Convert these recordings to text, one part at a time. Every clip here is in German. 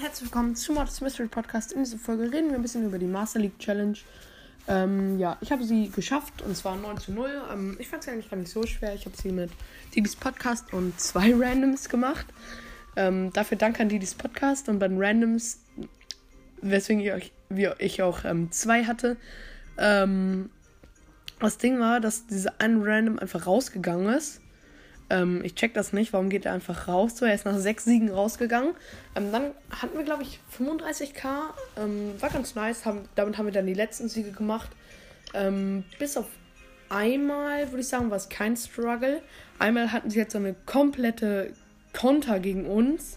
herzlich willkommen zum Modest Mystery Podcast. In dieser Folge reden wir ein bisschen über die Master League Challenge. Ähm, ja, ich habe sie geschafft und zwar 9 zu 0. Ähm, ich fand es eigentlich gar nicht so schwer. Ich habe sie mit Didis Podcast und zwei Randoms gemacht. Ähm, dafür danke an Didis Podcast und bei den Randoms, weswegen ich, euch, wie ich auch ähm, zwei hatte. Ähm, das Ding war, dass diese ein Random einfach rausgegangen ist ähm, ich check das nicht, warum geht er einfach raus? So, er ist nach sechs Siegen rausgegangen. Ähm, dann hatten wir, glaube ich, 35k. Ähm, war ganz nice. Haben, damit haben wir dann die letzten Siege gemacht. Ähm, bis auf einmal, würde ich sagen, war es kein Struggle. Einmal hatten sie jetzt so eine komplette Konter gegen uns.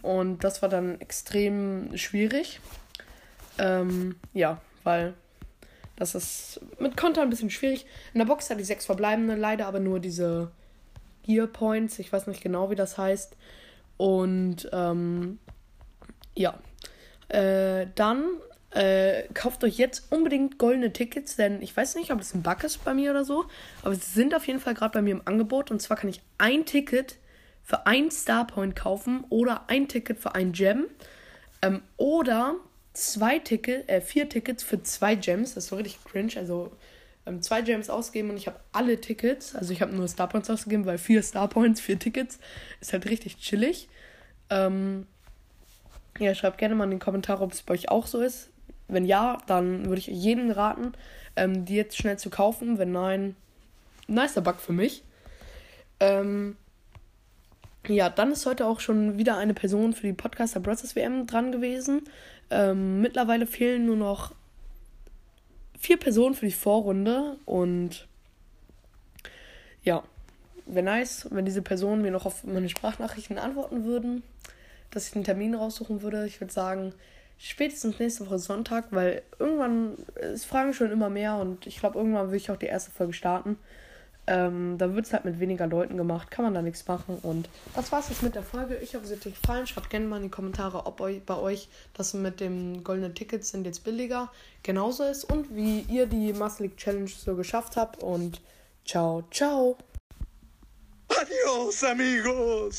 Und das war dann extrem schwierig. Ähm, ja, weil das ist mit Konter ein bisschen schwierig. In der Box hat die sechs verbleibende, leider aber nur diese Gear Points. Ich weiß nicht genau, wie das heißt. Und ähm, ja. Äh, dann äh, kauft euch jetzt unbedingt goldene Tickets, denn ich weiß nicht, ob es ein Bug ist bei mir oder so, aber sie sind auf jeden Fall gerade bei mir im Angebot. Und zwar kann ich ein Ticket für ein Starpoint kaufen oder ein Ticket für ein Gem. Ähm, oder zwei Tickets, äh, vier Tickets für zwei Gems. Das ist so richtig cringe. Also ähm, zwei Gems ausgeben und ich habe alle Tickets. Also ich habe nur Starpoints ausgegeben, weil vier Starpoints, vier Tickets ist halt richtig chillig. Ähm, ja, schreibt gerne mal in den Kommentaren, ob es bei euch auch so ist. Wenn ja, dann würde ich jedem raten, ähm, die jetzt schnell zu kaufen. Wenn nein, nicer Bug für mich. Ähm, ja, dann ist heute auch schon wieder eine Person für die Podcaster Brothers WM dran gewesen. Ähm, mittlerweile fehlen nur noch vier Personen für die Vorrunde und ja, wäre nice, wenn diese Personen mir noch auf meine Sprachnachrichten antworten würden, dass ich einen Termin raussuchen würde. Ich würde sagen, spätestens nächste Woche Sonntag, weil irgendwann, es fragen schon immer mehr und ich glaube, irgendwann will ich auch die erste Folge starten. Ähm, da wird es halt mit weniger Leuten gemacht, kann man da nichts machen. Und das war's jetzt mit der Folge. Ich hoffe, es hat euch gefallen. Schreibt gerne mal in die Kommentare, ob euch, bei euch das mit dem goldenen Ticket sind jetzt billiger genauso ist und wie ihr die Muscle League Challenge so geschafft habt. Und ciao, ciao. Adios, amigos.